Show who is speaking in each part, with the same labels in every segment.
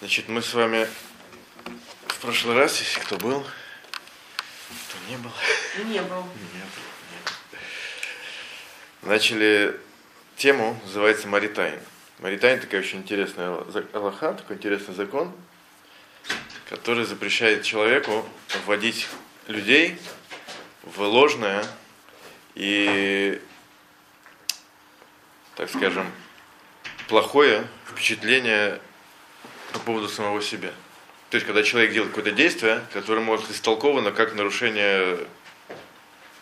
Speaker 1: Значит, мы с вами в прошлый раз, если кто был, кто не был,
Speaker 2: Не был.
Speaker 1: нет, нет. начали тему, называется Маритайн. Маритайн такая очень интересная Аллаха, такой интересный закон, который запрещает человеку вводить людей в ложное и, так скажем, плохое впечатление по поводу самого себя. То есть, когда человек делает какое-то действие, которое может истолковано как нарушение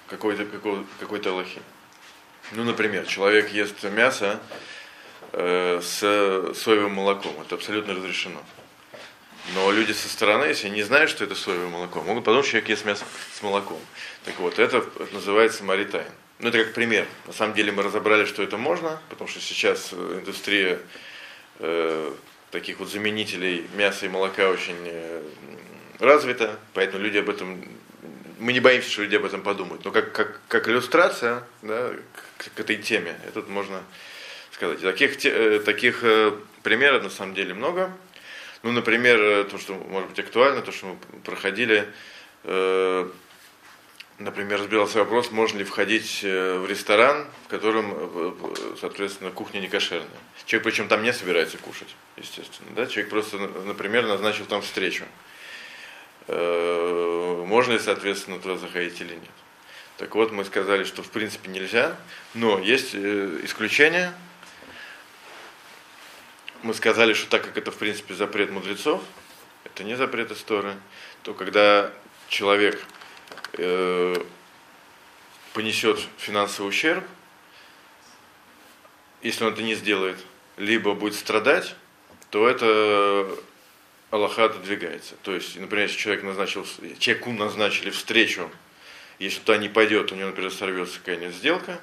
Speaker 1: какой-то какой, какой-то Аллахи. Ну, например, человек ест мясо э, с соевым молоком. Это абсолютно разрешено. Но люди со стороны, если не знают, что это соевое молоко, могут подумать, что человек ест мясо с молоком. Так вот, это называется маритайн. Ну, это как пример. На самом деле мы разобрали, что это можно, потому что сейчас индустрия э, таких вот заменителей мяса и молока очень э, развита, поэтому люди об этом, мы не боимся, что люди об этом подумают. Но как, как, как иллюстрация да, к, к этой теме, это можно сказать. Таких, те- э, таких э, примеров на самом деле много. Ну, например, то, что может быть актуально, то, что мы проходили, э, например, разбирался вопрос, можно ли входить э, в ресторан, в котором, э, соответственно, кухня не кошерная. Человек причем там не собирается кушать, естественно. Да? Человек просто, например, назначил там встречу. Э, Можно ли, соответственно, туда заходить или нет. Так вот, мы сказали, что в принципе нельзя, но есть исключения. Мы сказали, что так как это в принципе запрет мудрецов, это не запрет истории, то когда человек э, понесет финансовый ущерб, если он это не сделает, либо будет страдать, то это Аллаха отодвигается. То есть, например, если человек назначил, человеку назначили встречу, если туда не пойдет, у него, например, сорвется какая-нибудь сделка,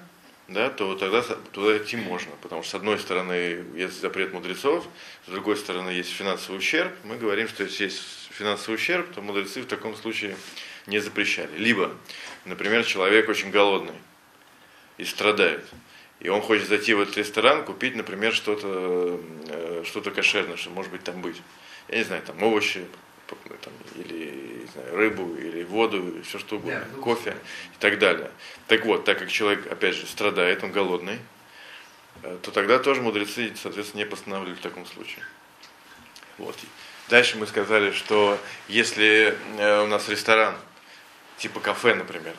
Speaker 1: да, то тогда туда идти можно. Потому что с одной стороны есть запрет мудрецов, с другой стороны есть финансовый ущерб. Мы говорим, что если есть финансовый ущерб, то мудрецы в таком случае не запрещали. Либо, например, человек очень голодный и страдает. И он хочет зайти в этот ресторан, купить, например, что-то э, что-то кошерное, что может быть там быть. Я не знаю, там овощи, там, или знаю, рыбу, или воду, все что угодно,
Speaker 2: Да,
Speaker 1: кофе и так далее. Так вот, так как человек, опять же, страдает, он голодный, э, то тогда тоже мудрецы, соответственно, не постановили в таком случае. Вот. Дальше мы сказали, что если э, у нас ресторан, типа кафе, например,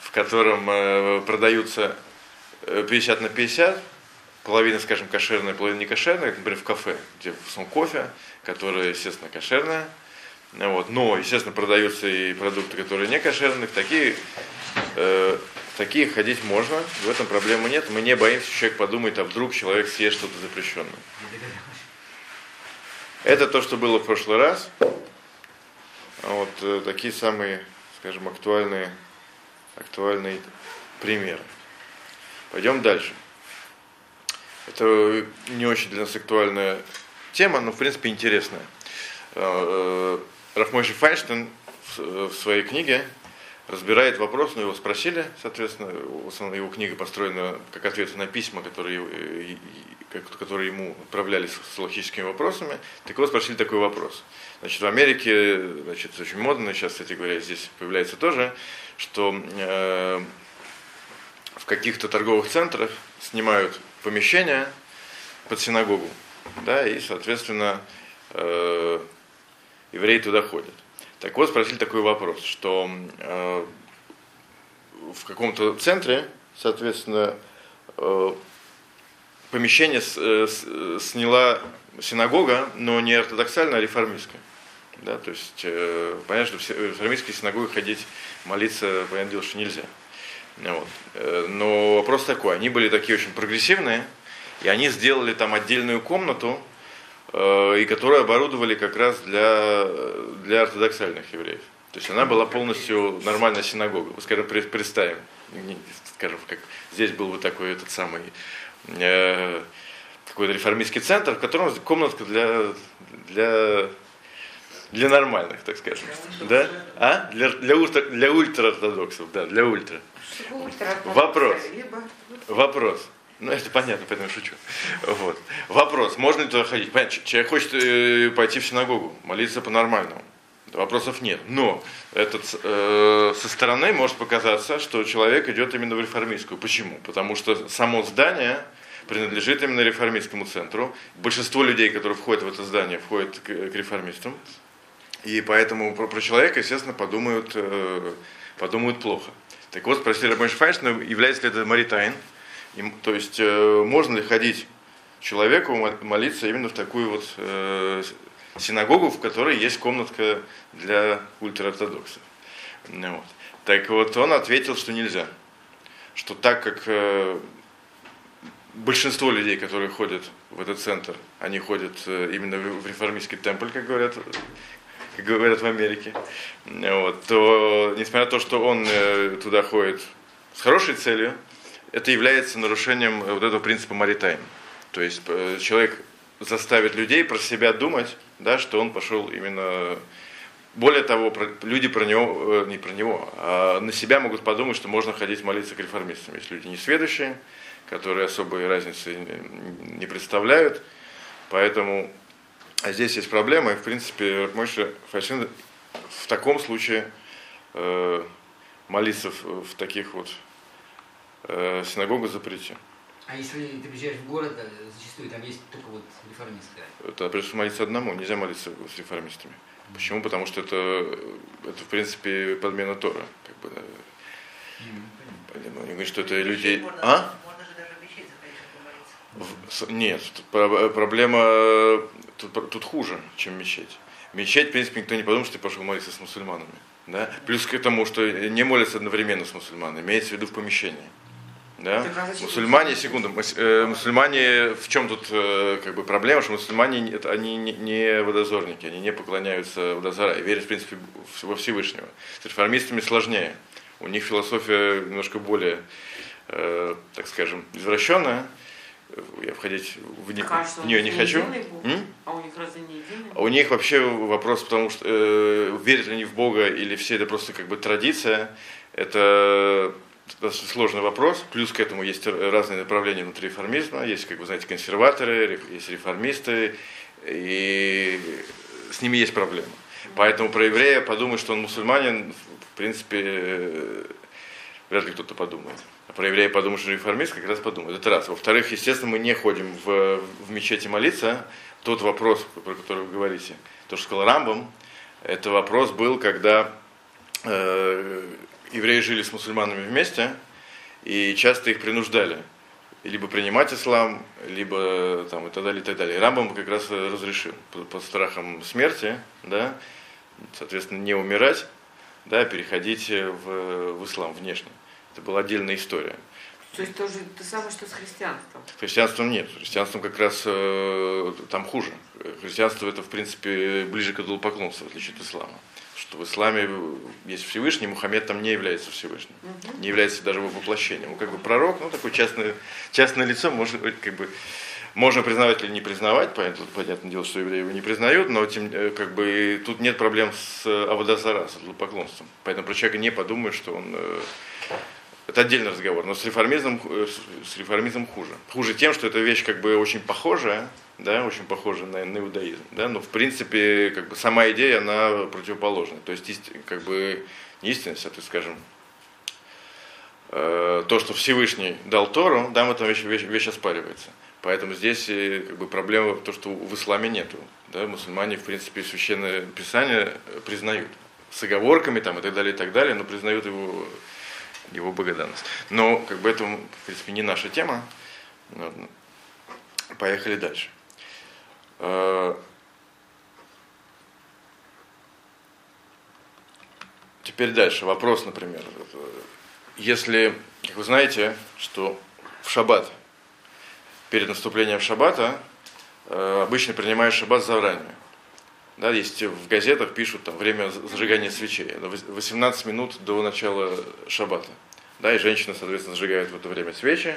Speaker 1: в котором э, продаются э, 50 на 50, половина, скажем, кошерная, половина не кошерная, например, в кафе, где в основном кофе, которое, естественно, кошерное, вот. но, естественно, продаются и продукты, которые не кошерные, такие, э, такие ходить можно, в этом проблемы нет, мы не боимся, что человек подумает, а вдруг человек съест что-то запрещенное. Это то, что было в прошлый раз. Вот э, такие самые, скажем, актуальные, актуальные примеры. Пойдем дальше. Это не очень для нас актуальная тема, но в принципе интересная. Э, э, Рафмойши Файнштейн в в своей книге разбирает вопрос, ну его спросили, соответственно, его книга построена как ответ на письма, которые, э, которые ему отправлялись с логическими вопросами. Так вот, спросили такой вопрос. Значит, в Америке, значит, очень модно, сейчас, кстати говоря, здесь появляется тоже, что э, в каких-то торговых центрах снимают помещения под синагогу, да, и, соответственно, э, евреи туда ходят. Так вот, спросили такой вопрос, что э, в каком-то центре, соответственно, э, помещение с- э, с- э, сняла синагога, но не ортодоксальная, а реформистская. Да, то есть, э, понятно, что в си- в реформистской синагоге ходить, молиться, понятное дело, что нельзя. Вот. Э, Но вопрос такой, они были такие очень прогрессивные, и они сделали там отдельную комнату, э, и которую оборудовали как раз для, для ортодоксальных евреев. То есть она была полностью нормальная синагога. Вот, Скажем, пред- представим, скажем, как здесь был бы такой этот самый э, какой-то реформистский центр, в котором комнатка для, для, для нормальных, так скажем. Да? А? Для, для, ультра, для ультраортодоксов, да, для ультра.
Speaker 2: Ультра-
Speaker 1: Вопрос.
Speaker 2: Либо
Speaker 1: Вопрос. Ну, это понятно, поэтому я шучу. Вот. Вопрос, можно ли туда ходить? Понятно, человек хочет э, пойти в синагогу, молиться по-нормальному. Вопросов нет. Но этот, э, со стороны может показаться, что человек идет именно в реформистскую. Почему? Потому что само здание принадлежит именно реформистскому центру. Большинство людей, которые входят в это здание, входят к, к реформистам. И поэтому про, про человека, естественно, подумают, э, подумают плохо. Так вот, спросили Рабон Файнштейна, является ли это маритайн, и, то есть э, можно ли ходить человеку молиться именно в такую вот э, синагогу, в которой есть комнатка для ультраортодоксов. Вот. Так вот, он ответил, что нельзя. Что так как э, большинство людей, которые ходят в этот центр, они ходят э, именно в реформистский темпль, как говорят, как говорят в Америке, вот, то несмотря на то, что он э, туда ходит с хорошей целью, это является нарушением вот этого принципа маритайм. То есть э, человек заставит людей про себя думать, да, что он пошел именно... Более того, люди про него, не про него, а на себя могут подумать, что можно ходить молиться к реформистам. Есть люди несведущие, которые особой разницы не представляют. Поэтому а здесь есть проблема, и в принципе Мойша Фашин в таком случае э, молиться в, в таких вот э, синагогах запретил.
Speaker 2: А если ты приезжаешь в город, э, зачастую там есть только вот реформистская?
Speaker 1: Это придется молиться одному, нельзя молиться с реформистами. Mm-hmm. Почему? Потому что это, это в принципе подмена Тора. Как бы, mm-hmm. Они говорят, что это люди... А? Нет, проблема тут, тут хуже, чем мечеть. Мечеть, в принципе, никто не подумает, что ты пошел молиться с мусульманами. Да? Плюс к тому, что не молятся одновременно с мусульманами, имеется в виду в помещении. Да? Мусульмане, секунду, э, мусульмане, в чем тут э, как бы проблема, что мусульмане, они не водозорники, они не поклоняются водозора и верят, в принципе, во Всевышнего. С реформистами сложнее. У них философия немножко более, э, так скажем, извращенная, я входить в, не, а в нее не хочу.
Speaker 3: А у них разве не единый?
Speaker 1: А у них вообще вопрос, потому что э, верят ли они в Бога или все это просто как бы традиция, это сложный вопрос. Плюс к этому есть разные направления внутри реформизма. Есть, как вы знаете, консерваторы, есть реформисты, и с ними есть проблемы. Поэтому про еврея подумать, что он мусульманин, в принципе, э, вряд ли кто-то подумает. А про еврея подумать, что реформист, как раз подумает. Это раз. Во-вторых, естественно, мы не ходим в, в мечети молиться. Тот вопрос, про который вы говорите, то, что сказал Рамбом, это вопрос был, когда э, евреи жили с мусульманами вместе, и часто их принуждали либо принимать ислам, либо там, и так далее, и так далее. И Рамбам как раз разрешил под, под страхом смерти, да, соответственно, не умирать, да, переходить в, в ислам внешне. Это была отдельная история.
Speaker 3: То есть тоже то самое, что с христианством?
Speaker 1: С христианством нет. С христианством как раз э, там хуже. Христианство это, в принципе, ближе к идолопоклонству, в отличие от ислама. Что в исламе есть Всевышний, Мухаммед там не является Всевышним. Угу. Не является даже его воплощением. Он как бы пророк, ну такое частное, частное лицо, может как бы можно признавать или не признавать, понятно, понятное дело, что евреи его не признают, но тем, э, как бы, тут нет проблем с Аводазара, с поклонством. Поэтому про человека не подумают, что он э, это отдельный разговор. Но с реформизмом, э, с реформизмом хуже. Хуже тем, что эта вещь как бы очень похожая, да, очень похожа на, на иудаизм. Да, но в принципе как бы сама идея, она противоположна. То есть как бы не истинность, а то скажем, э, то, что Всевышний дал Тору, да, в этом вещь, вещь, вещь оспаривается. Поэтому здесь э, как бы, проблема в том, что в исламе нету. Да, мусульмане, в принципе, священное писание признают. С оговорками там, и так далее, и так далее, но признают его его богоданность. Но как бы это, в принципе, не наша тема. Поехали дальше. А, теперь дальше. Вопрос, например. Если, как вы знаете, что в шаббат, перед наступлением шаббата, э, обычно принимаешь шаббат заранее. Да, есть в газетах пишут там время зажигания свечей. 18 минут до начала шаббата. Да, и женщина, соответственно, сжигает в это время свечи.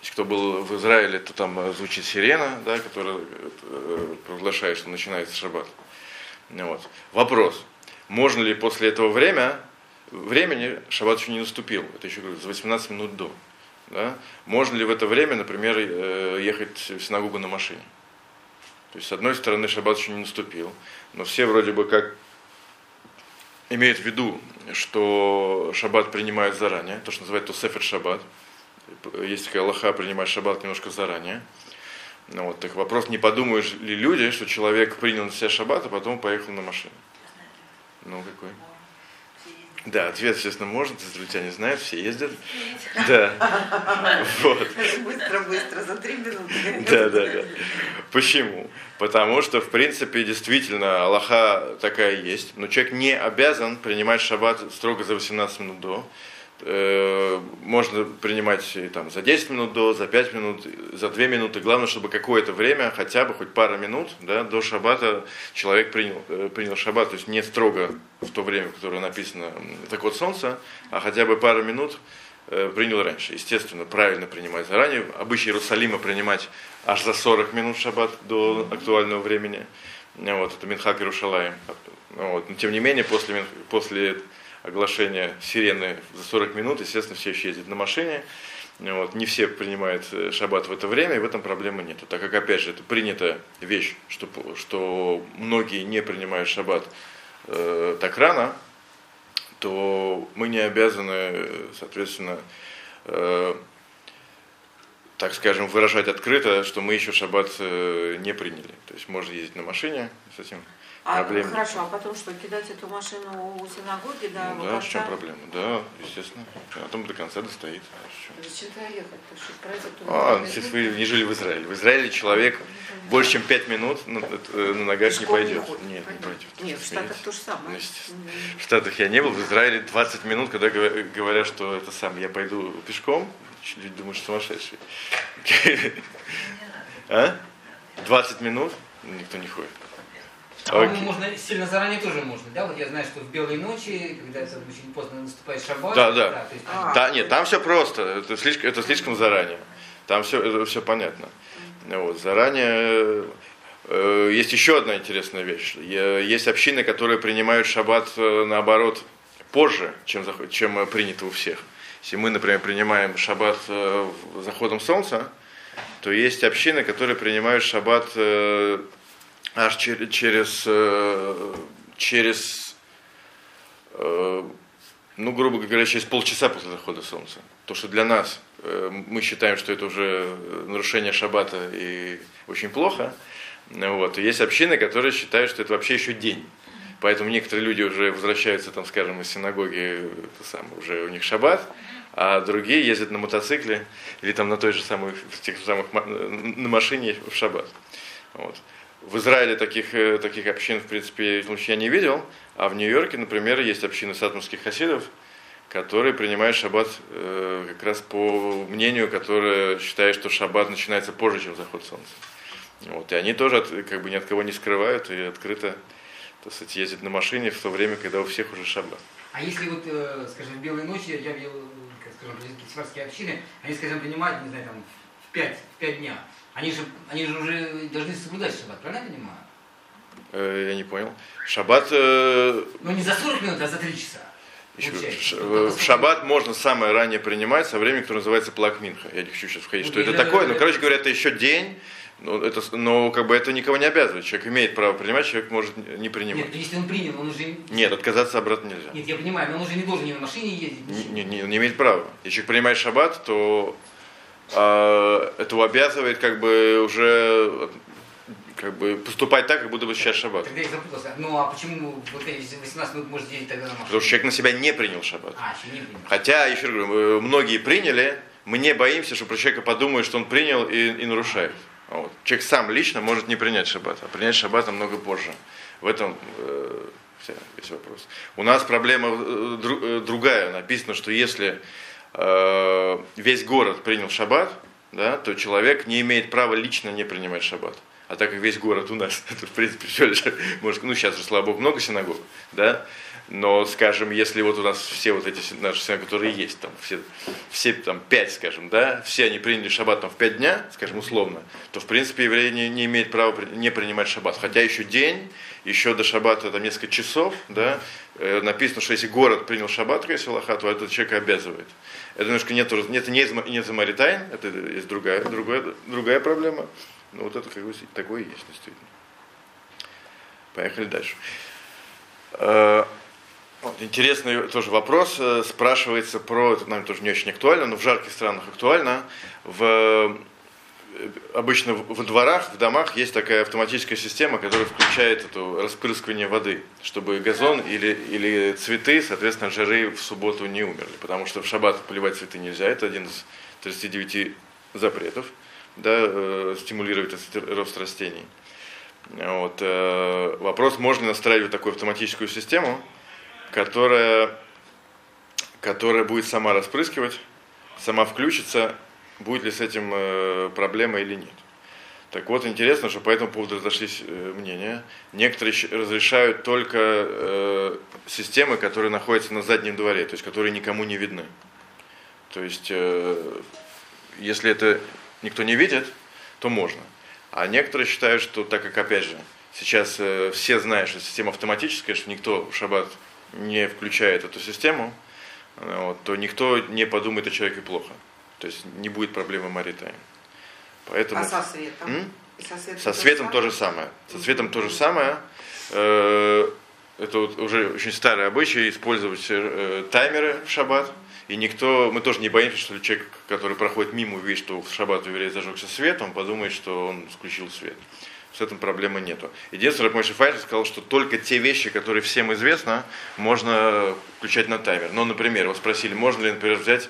Speaker 1: Если кто был в Израиле, то там звучит сирена, да, которая э, провозглашает, что начинается шаббат. Вот. Вопрос. Можно ли после этого время, времени шаббат еще не наступил? Это еще говорю, за 18 минут до. да, можно ли в это время, например, э, ехать в синагогу на машине? То есть, с одной стороны, шаббат еще не наступил, но все вроде бы как имеют в виду, что шаббат принимают заранее, то, что называется тусефер шаббат. Есть такая лоха, принимать шаббат немножко заранее. Ну, вот, так вопрос, не подумаешь ли люди, что человек принял на себя шаббат, а потом поехал на машине? Ну, какой? Да, ответ, естественно, может, израильтяне знают, все ездят. Да.
Speaker 3: Вот. Быстро, быстро, за три минуты.
Speaker 1: Да, да, да. Почему? Потому что, в принципе, действительно, Аллаха такая есть, но человек не обязан принимать шаббат строго за 18 минут до. Можно принимать там, за 10 минут до, за 5 минут, за 2 минуты. Главное, чтобы какое-то время, хотя бы хоть пара минут да, до шаббата человек принял, э, принял шаббат. То есть не строго в то время, которое написано так вот солнце, а хотя бы пару минут э, принял раньше. Естественно, правильно принимать заранее. Обычай Иерусалима принимать аж за 40 минут шаббат до актуального времени. Вот, это Минхак Иерушалаем. Вот. Но тем не менее, после, после оглашения сирены за 40 минут, естественно, все еще ездят на машине. Вот, не все принимают э, шаббат в это время, и в этом проблемы нет. Так как, опять же, это принятая вещь, что, что многие не принимают шаббат э, так рано, то мы не обязаны, соответственно, э, так скажем, выражать открыто, что мы еще шаббат э, не приняли. То есть можно ездить на машине с этим
Speaker 3: а, проблем. Хорошо, а потом что, кидать эту машину у синагоги, да?
Speaker 1: Ну, да, в чем проблема? Да, естественно. А потом до конца достоит.
Speaker 3: Зачем туда ехать?
Speaker 1: А, если вы не жили в Израиле. В Израиле человек больше, чем 5 минут на, на ногах не пойдет.
Speaker 3: Не Нет, не пойдет. Нет, в Штатах то же самое. Ну,
Speaker 1: в Штатах я не был, в Израиле 20 минут, когда говорят, что это сам, я пойду пешком, люди думают, что сумасшедший. А? 20 минут? Никто не ходит.
Speaker 2: Okay. можно сильно заранее тоже можно, да? Вот я знаю, что в белые ночи, когда это очень поздно наступает шаббат.
Speaker 1: Да, да. Да, есть, а, да нет, там все просто. Это слишком, это слишком заранее. Там все, это все понятно. Вот, заранее э, есть еще одна интересная вещь. Есть общины, которые принимают шаббат э, наоборот позже, чем, чем принято у всех. Если мы, например, принимаем шаббат э, заходом солнца, то есть общины, которые принимают шаббат аж через, через, э, через э, ну, грубо говоря, через полчаса после захода солнца. То, что для нас э, мы считаем, что это уже нарушение шаббата и очень плохо. Вот. И есть общины, которые считают, что это вообще еще день. Поэтому некоторые люди уже возвращаются, там, скажем, из синагоги, это самое, уже у них шаббат, а другие ездят на мотоцикле или там на той же самой, в тех самых, на машине в шаббат. Вот. В Израиле таких, э, таких общин, в принципе, я не видел, а в Нью-Йорке, например, есть общины сатмурских хасидов, которые принимают шаббат э, как раз по мнению, которое считает, что шаббат начинается позже, чем заход солнца. Вот, и они тоже от, как бы ни от кого не скрывают и открыто так сказать, ездят на машине в то время, когда у всех уже шаббат.
Speaker 2: А если вот, э, скажем, в белые ночи, я видел, как скажем, сифарские общины, они, скажем, принимают, не знаю, там, в 5, в 5 дня. Они же, они же уже должны соблюдать шаббат, правильно я понимаю?
Speaker 1: Э, я не понял. Шаббат... Э...
Speaker 2: Ну не за 40 минут, а за 3 часа.
Speaker 1: Еще, ш, в шаббат можно самое раннее принимать со временем, которое называется плакминха. Я не хочу сейчас входить, ну, что это такое. Но, короче говоря, это еще день, но, это, но как бы это никого не обязывает. Человек имеет право принимать, человек может не принимать.
Speaker 2: Нет, если он принял, он уже...
Speaker 1: Нет, отказаться обратно нельзя.
Speaker 2: Нет, я понимаю, но он уже не должен ни на машине ездить.
Speaker 1: Не, не, не, не имеет права. Если человек принимает шаббат, то это обязывает как бы уже как бы поступать так, как будто бы сейчас шаббат.
Speaker 2: Тогда я запутался. Ну а почему вот эти 18 минут может делить тогда на машину?
Speaker 1: Потому что человек на себя не принял шаббат.
Speaker 2: А, еще не принял.
Speaker 1: Хотя, еще раз говорю, многие приняли, мы не боимся, что про человека подумают, что он принял и, и нарушает. Вот. Человек сам лично может не принять шаббат, а принять шаббат намного позже. В этом э, весь вопрос. У нас проблема э, э, другая. Написано, что если э, весь город принял шаббат, да, то человек не имеет права лично не принимать шаббат. А так как весь город у нас, это, в принципе, все лишь, может, ну, сейчас же, слава богу, много синагог, да, но, скажем, если вот у нас все вот эти наши синагоги, которые есть, там, все, все там пять, скажем, да, все они приняли шаббат там в пять дня, скажем, условно, то, в принципе, еврей не, не имеет права не принимать шаббат. Хотя еще день, еще до шаббата там несколько часов, да, э, написано, что если город принял шаббат, если Аллаха, то этот человек обязывает. Это немножко нет, это не, не замаритайн, это есть другая, другая, другая проблема. Ну вот это как бы такое есть действительно. Поехали дальше. Э, вот, интересный тоже вопрос. Э, спрашивается про, это нам тоже не очень актуально, но в жарких странах актуально. В, э, обычно во дворах, в домах есть такая автоматическая система, которая включает это распрыскивание воды, чтобы газон или, или цветы, соответственно, жары в субботу не умерли. Потому что в шаббат поливать цветы нельзя, это один из 39 запретов, да, э, стимулировать рост растений. Вот, э, вопрос, можно ли настраивать такую автоматическую систему, которая, которая будет сама распрыскивать, сама включится, будет ли с этим э, проблема или нет. Так вот, интересно, что по этому поводу разошлись мнения. Некоторые разрешают только э, системы, которые находятся на заднем дворе, то есть которые никому не видны. То есть, э, если это никто не видит, то можно. А некоторые считают, что так как, опять же, сейчас э, все знают, что система автоматическая, что никто в шаббат не включает эту систему, э, вот, то никто не подумает о человеке плохо. То есть не будет проблемы Маритайм.
Speaker 3: Поэтому... А со светом?
Speaker 1: М? со светом, со светом то же самое. Со светом то же самое. Э, это вот уже очень старый обычай использовать э, таймеры в шаббат. И никто, мы тоже не боимся, что человек, который проходит мимо, увидит, что в шаббат у еврея зажегся свет, он подумает, что он включил свет с этим проблемы нету. Единственное, Мойши Файншин сказал, что только те вещи, которые всем известно, можно включать на таймер. Ну, например, его спросили, можно ли, например, взять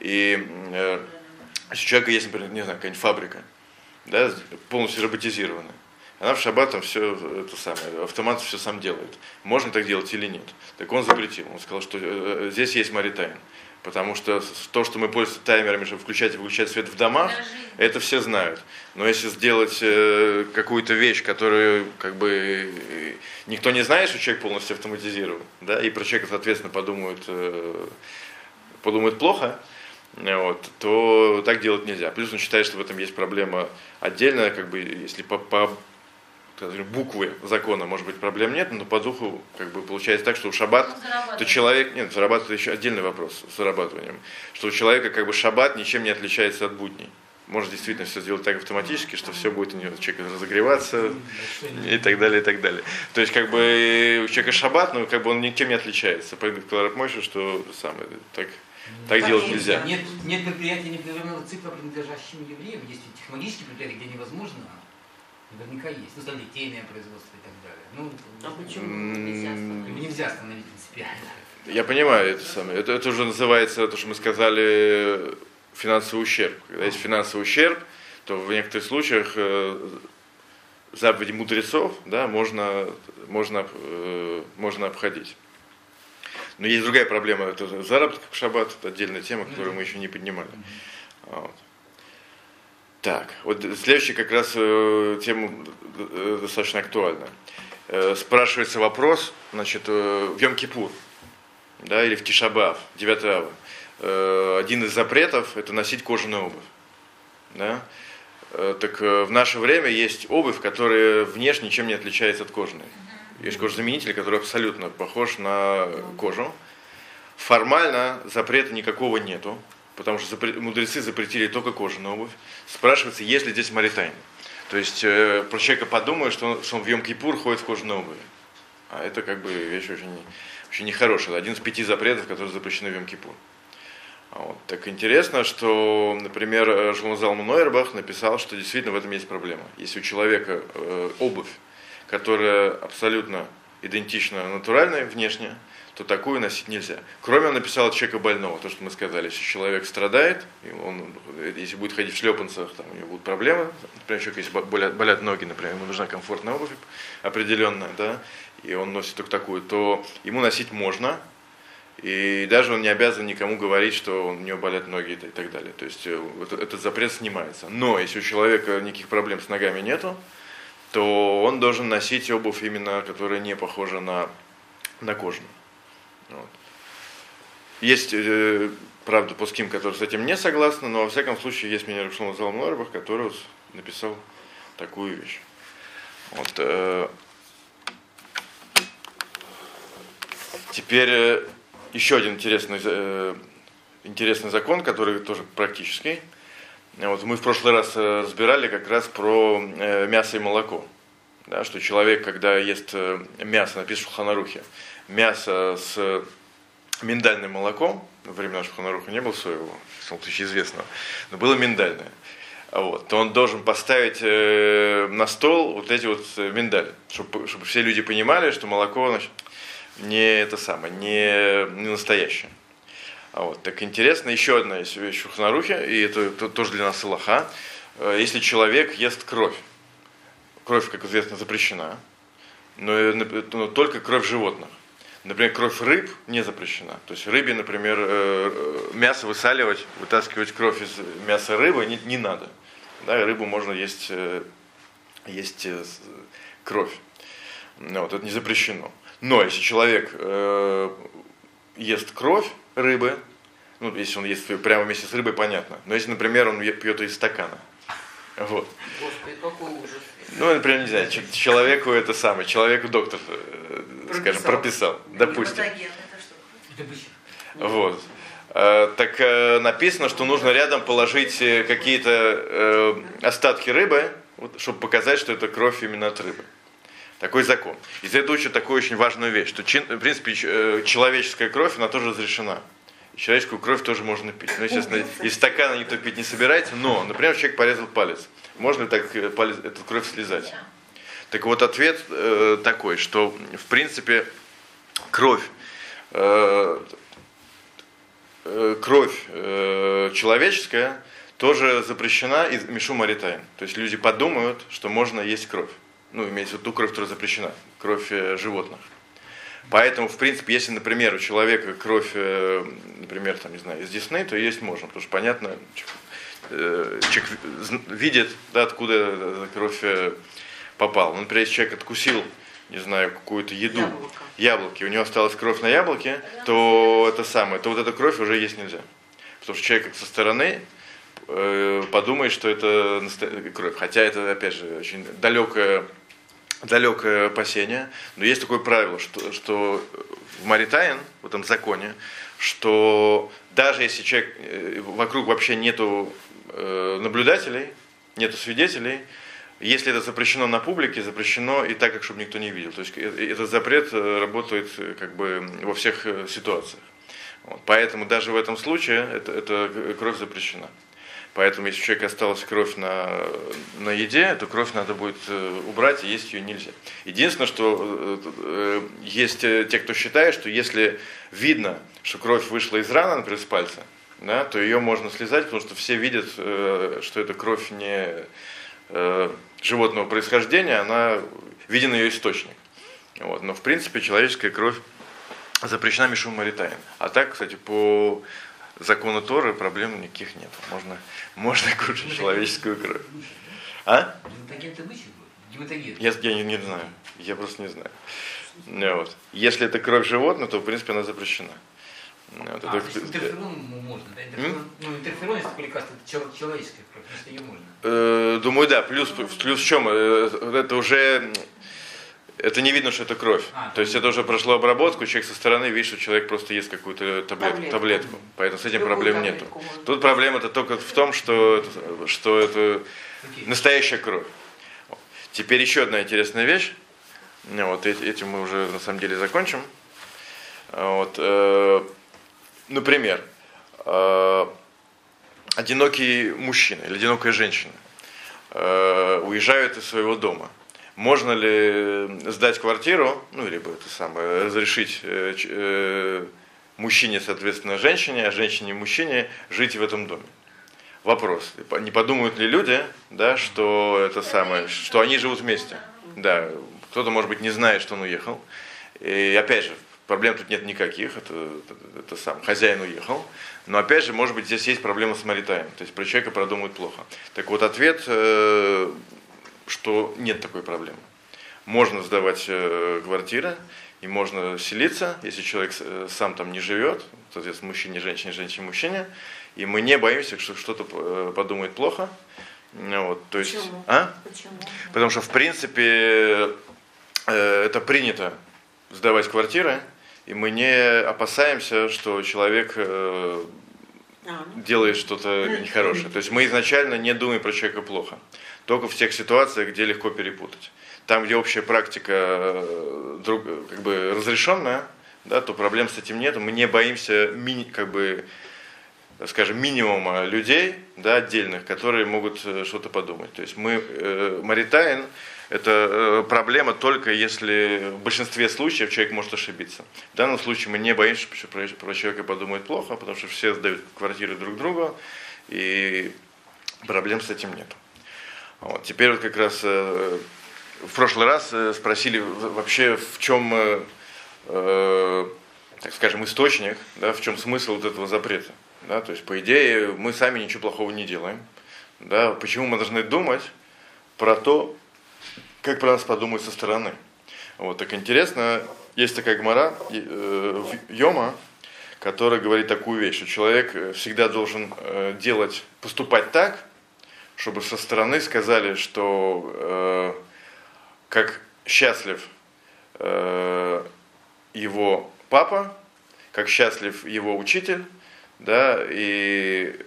Speaker 1: и э, если у человека есть, например, не знаю, какая-нибудь фабрика, да, полностью роботизированная, она в шаббат там все это самое, автомат все сам делает. Можно так делать или нет? Так он запретил. Он сказал, что э, э здесь есть маритайн. Потому что то, что мы пользуемся таймерами, чтобы включать и выключать свет в домах, это все знают. Но если сделать э, какую-то вещь, которую как бы никто не знает, что человек полностью автоматизирован, да, и про человека, соответственно, подумают, э, подумают плохо, вот, то так делать нельзя. Плюс он считает, что в этом есть проблема отдельная, как бы, если по, по буквы закона, может быть, проблем нет, но по духу как бы получается так, что у шаббат, то человек, нет, зарабатывает еще отдельный вопрос с зарабатыванием, что у человека как бы шаббат ничем не отличается от будней. Может действительно все сделать так автоматически, что все будет у него человек разогреваться и так далее, и так далее. То есть как бы у человека шаббат, но как бы он ничем не отличается. Поэтому Кларап Мойша, что самое, так, так делать нельзя.
Speaker 2: Нет, нет предприятия непрерывного цикла, принадлежащим евреям. Есть технологические предприятия, где невозможно Наверняка есть. Ну, там литейное производство и так далее. Ну,
Speaker 3: а почему нельзя
Speaker 2: остановить? Нельзя остановить принципиально.
Speaker 1: Я понимаю это самое. Это, это уже называется, то, что мы сказали, финансовый ущерб. Когда есть финансовый ущерб, то в некоторых случаях э, заповеди мудрецов да, можно, можно, э, можно обходить. Но есть другая проблема, это заработок в шаббат, это отдельная тема, которую мы еще не поднимали. Вот. Так, вот следующая как раз э, тема э, достаточно актуальна. Э, спрашивается вопрос, значит, э, в Йом-Кипур, да, или в Тишабав, 9 ава. Э, один из запретов – это носить кожаную обувь. Да? Э, так э, в наше время есть обувь, которая внешне ничем не отличается от кожаной. Есть кожзаменитель, который абсолютно похож на кожу. Формально запрета никакого нету потому что мудрецы запретили только кожаную обувь. Спрашивается, есть ли здесь маритайн. То есть э, про человека подумают, что он, что он в Йом-Кипур ходит в кожаной обуви. А это как бы вещь очень, очень нехорошая. Один из пяти запретов, которые запрещены в Йом-Кипур. А вот. Так интересно, что, например, э, Шломазал Нойербах написал, что действительно в этом есть проблема. Если у человека э, обувь, которая абсолютно идентична натуральной внешне, то такую носить нельзя. Кроме он написал человека больного, то, что мы сказали, если человек страдает, и он, если будет ходить в шлепанцах, там, у него будут проблемы, например, человек, если болят, болят ноги, например, ему нужна комфортная обувь определенная, да, и он носит только такую, то ему носить можно, и даже он не обязан никому говорить, что у него болят ноги и так далее. То есть э, этот запрет снимается. Но если у человека никаких проблем с ногами нету, то он должен носить обувь именно, которая не похожа на, на кожную. Вот. Есть, э, правда, пуским, которые с этим не согласны, но во всяком случае есть меня Рушон Залам который вот написал такую вещь. Вот, э, теперь э, еще один интересный, э, интересный закон, который тоже практический. Вот мы в прошлый раз э, разбирали как раз про э, мясо и молоко. Да, что человек, когда ест э, мясо, написано в Шуханарухе, мясо с миндальным молоком, во времена Шуханаруха не было соевого, в том случае известного, но было миндальное, вот, то он должен поставить э, на стол вот эти вот миндали, чтобы, чтобы все люди понимали, что молоко значит, не это самое, не, не настоящее. А вот, так интересно, еще одна вещь в Шухнарухе, и это, это тоже для нас Аллаха. Э, если человек ест кровь, кровь, как известно, запрещена, но, но только кровь животных. Например, кровь рыб не запрещена. То есть рыбе, например, э, э, мясо высаливать, вытаскивать кровь из мяса рыбы не, не надо. Да, рыбу можно есть, есть кровь. Ну, вот, это не запрещено. Но если человек э, ест кровь рыбы, ну, если он ест прямо вместе с рыбой, понятно. Но если, например, он пьет из стакана, вот.
Speaker 3: Господи, какой ужас.
Speaker 1: Ну, например, не знаю, человеку это самое, человеку доктор, э, прописал. скажем, прописал, допустим. Вот. Э, так э, написано, что нужно рядом положить какие-то остатки рыбы, чтобы показать, что это кровь именно от рыбы. Такой закон. Из этого учат такую очень важную вещь, что, в принципе, э, человеческая кровь, она тоже разрешена. Человеческую кровь тоже можно пить. Ну, естественно, из стакана никто пить не собирается, но, например, человек порезал палец. Можно ли так э, палец, эту кровь слезать? Так вот, ответ э, такой, что, в принципе, кровь, э, э, кровь э, человеческая тоже запрещена из Мишу Маритайн. То есть люди подумают, что можно есть кровь ну, имеется в виду ту кровь, которая запрещена, кровь э, животных. Поэтому, в принципе, если, например, у человека кровь, э, например, там, не знаю, из десны, то есть можно, потому что понятно, э, человек видит, да, откуда кровь попала. Ну, например, если человек откусил, не знаю, какую-то еду, Яблоко. яблоки, у него осталась кровь на яблоке, то это самое, то вот эта кровь уже есть нельзя. Потому что человек со стороны подумает, что это кровь. Хотя это, опять же, очень далекое далекое опасение, но есть такое правило, что, что в Маритайн, в этом законе, что даже если человек, э, вокруг вообще нету э, наблюдателей, нету свидетелей, если это запрещено на публике, запрещено и так, как чтобы никто не видел. То есть э, этот запрет работает как бы во всех ситуациях. Вот. Поэтому даже в этом случае это, эта кровь запрещена. Поэтому, если у человека осталась кровь на, на еде, то кровь надо будет э, убрать, и есть ее нельзя. Единственное, что э, э, есть те, кто считает, что если видно, что кровь вышла из раны, например, с пальца, да, то ее можно слезать, потому что все видят, что это кровь не животного происхождения, она виден ее источник. Вот. Но в принципе человеческая кровь запрещена Мишум Маритайн. А так, кстати, по закону Торы проблем никаких нет. Можно, можно кушать человеческую кровь. А? Я, я не, не знаю. Я просто не знаю. Вот. Если это кровь животного, то в принципе она запрещена.
Speaker 2: Ну, вот, а, это, интерферон можно, да? Интерферон, ну, интерферон, если поликаст, это человеческая кровь, ее можно.
Speaker 1: Э, думаю, да. Плюс, плюс в чем? Э, это уже это не видно, что это кровь. А, То есть это уже прошло обработку, человек со стороны видит, что человек просто ест какую-то таблет, таблетку. таблетку. Поэтому с этим Любую проблем нету. Можно. Тут проблема это только в том, что это, что это настоящая кровь. Теперь еще одна интересная вещь. Вот этим мы уже на самом деле закончим. Вот, э, например, э, одинокий мужчина или одинокая женщина э, уезжают из своего дома – можно ли сдать квартиру, ну, либо это самое, разрешить э, мужчине, соответственно, женщине, а женщине мужчине жить в этом доме. Вопрос, не подумают ли люди, да, что это самое, что они живут вместе. Да, кто-то, может быть, не знает, что он уехал. И опять же, проблем тут нет никаких, это, это, это сам хозяин уехал. Но опять же, может быть, здесь есть проблема с маритаем, то есть про человека продумывают плохо. Так вот, ответ э, что нет такой проблемы. Можно сдавать э, квартиры, и можно селиться, если человек э, сам там не живет, соответственно, мужчине, женщине, женщине, мужчине, и мы не боимся, что что-то э, подумает плохо. Вот, то есть,
Speaker 3: Почему?
Speaker 1: А?
Speaker 3: Почему?
Speaker 1: Потому что, в принципе, э, это принято сдавать квартиры, и мы не опасаемся, что человек э,
Speaker 3: А, ну,
Speaker 1: делает что-то нехорошее. То есть мы изначально не думаем про человека плохо. Только в тех ситуациях, где легко перепутать. Там, где общая практика э, друг, как бы разрешенная, да, то проблем с этим нет. Мы не боимся мини, как бы, скажем, минимума людей да, отдельных, которые могут э, что-то подумать. То есть мы, э, Маритайн, это э, проблема только если в большинстве случаев человек может ошибиться. В данном случае мы не боимся, что про, человека подумают плохо, потому что все сдают квартиры друг другу, и проблем с этим нет. Вот. Теперь вот как раз э, в прошлый раз э, спросили вообще в чем, так скажем, источник, да, в чем смысл вот этого запрета. Да? То есть, по идее, мы сами ничего плохого не делаем. Да? Почему мы должны думать про то, как про нас подумают со стороны. Вот так интересно, есть такая гмара э, Йома, которая говорит такую вещь, что человек э, всегда должен э, делать, поступать так, чтобы со стороны сказали, что э, как счастлив э, его папа, как счастлив его учитель, да, и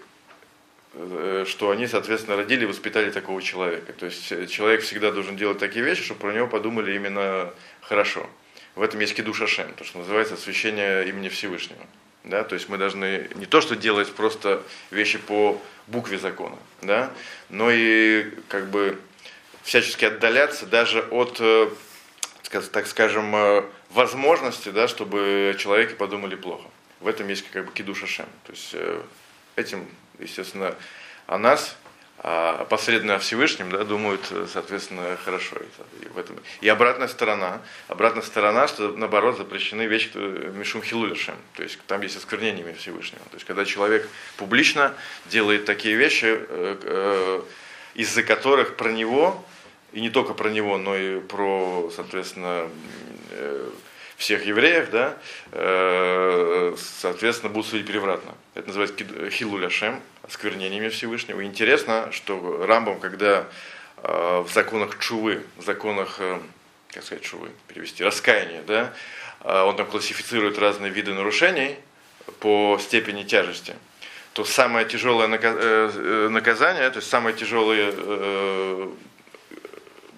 Speaker 1: что они, соответственно, родили и воспитали такого человека. То есть э, человек всегда должен делать такие вещи, чтобы про него подумали именно хорошо. В этом есть кидуш Ашем, то, что называется освящение имени Всевышнего. Да? То есть мы должны не то, что делать просто вещи по букве закона, да? но и как бы всячески отдаляться даже от, э, так скажем, э, возможности, да, чтобы о человеке подумали плохо. В этом есть как бы кидуш Ашем. То есть э, этим, естественно, о нас, а опосредованно о Всевышнем, да, думают, э, соответственно, хорошо. И в этом. И обратная сторона. Обратная сторона, что наоборот запрещены вещи э, Мишум Хилулишем. То есть там есть осквернение имя Всевышнего. То есть когда человек публично делает такие вещи, э, из-за которых про него, и не только про него, но и про, соответственно, всех евреев, да, э, соответственно, будут судить превратно. Это называется осквернение имя Всевышнего. И интересно, что Рамбам, когда э, в законах Чувы, в законах, э, как сказать, Чувы, перевести, раскаяния, да, он там классифицирует разные виды нарушений по степени тяжести то самое тяжелое нака- наказание, то есть самый тяжелый э,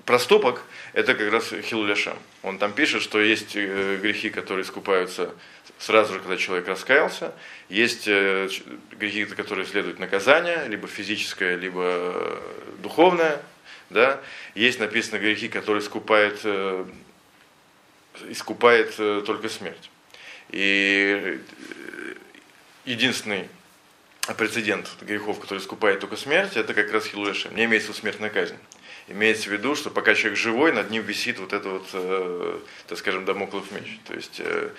Speaker 1: проступок, это как раз хилуляшам. Он там пишет, что есть э, грехи, которые искупаются сразу же, когда человек раскаялся, есть э, грехи, за которые следует наказание, либо физическое, либо э, духовное, да. Есть написано грехи, которые искупает, искупает только смерть. И единственный прецедент грехов, который искупает только смерть, это как раз хилуэшем. Не имеется смертная казнь. Имеется в виду, что пока человек живой, над ним висит вот это вот, э, так скажем, домоклов меч. То есть э,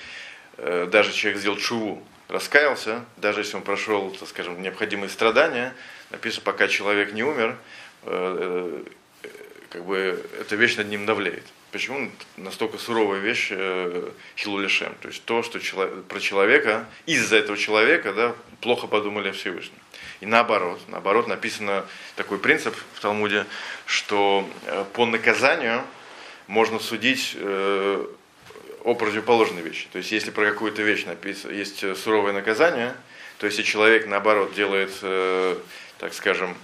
Speaker 1: э, даже человек сделал чуву, раскаялся, даже если он прошел, так скажем, необходимые страдания, написано, пока человек не умер, э, э, как бы эта вещь над ним давлеет. Почему настолько суровая вещь э, хилулешем? То есть то, что чело- про человека, из-за этого человека да, плохо подумали о Всевышнем. И наоборот, наоборот написано такой принцип в Талмуде, что э, по наказанию можно судить э, о противоположной вещи. То есть если про какую-то вещь написано, есть э, суровое наказание, то если человек наоборот делает, так скажем,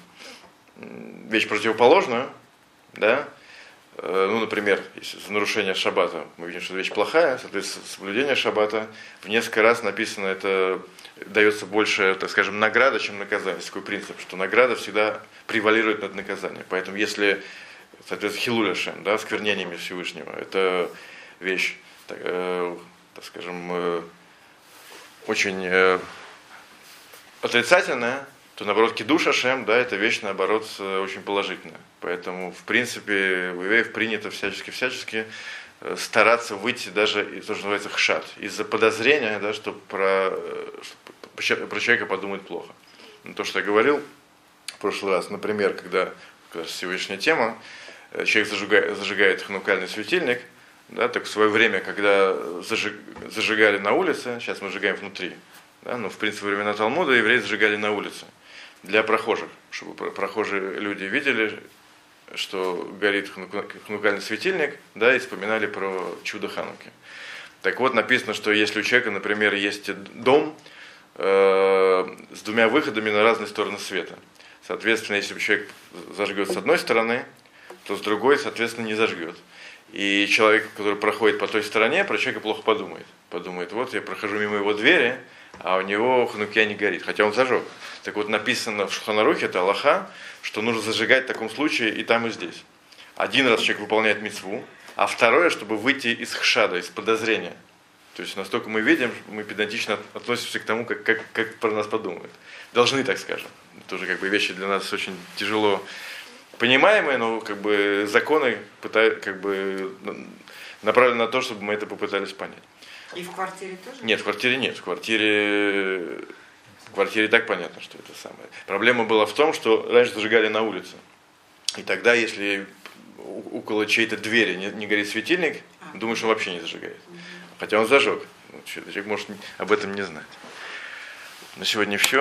Speaker 1: вещь противоположную, да, ну, например, за нарушение шаббата мы видим, что вещь плохая, соответственно, соблюдение шаббата в несколько раз написано, это дается больше, так скажем, награда, чем наказание. Есть такой принцип, что награда всегда превалирует над наказанием. Поэтому если, соответственно, хилуляшем, да, сквернениями Всевышнего, это вещь, так, э, так скажем, э, очень э, отрицательная, то наоборот кидуш Ашем, да, это вещь наоборот э, очень положительная. Поэтому, в принципе, у евреев принято всячески-всячески э, стараться выйти даже из то, что называется хшат, из-за подозрения, да, что про, э, что про человека подумают плохо. Ну, то, что я говорил в прошлый раз, например, когда раз сегодняшняя тема, человек зажигает, зажигает ханукальный светильник, да, так в свое время, когда зажиг, зажигали на улице, сейчас мы сжигаем внутри, да, но в принципе времена Талмуда евреи зажигали на улице для прохожих, чтобы прохожие люди видели, что горит ханукальный светильник, да, и вспоминали про чудо Хануки. Так вот, написано, что если у человека, например, есть дом э, с двумя выходами на разные стороны света, соответственно, если человек зажгет с одной стороны, то с другой, соответственно, не зажгет. И человек, который проходит по той стороне, про человека плохо подумает. Подумает, вот я прохожу мимо его двери, а у него ханукия не горит, хотя он зажег. Так вот написано в Шуханарухе, это Аллаха, что нужно зажигать в таком случае и там, и здесь. Один раз человек выполняет мецву, а второе, чтобы выйти из хшада, из подозрения. То есть настолько мы видим, мы педантично относимся к тому, как, как, как про нас подумают. Должны, так скажем. Тоже как бы вещи для нас очень тяжело понимаемые, но как бы законы пытают, как бы направлены на то, чтобы мы это попытались понять.
Speaker 3: И в квартире тоже?
Speaker 1: Нет, в квартире нет. В квартире, в квартире так понятно, что это самое. Проблема была в том, что раньше зажигали на улице. И тогда, если около чьей-то двери не, не горит светильник, а. думаешь, он вообще не зажигает. Хотя он зажег. Ну, человек может об этом не знать. На сегодня все.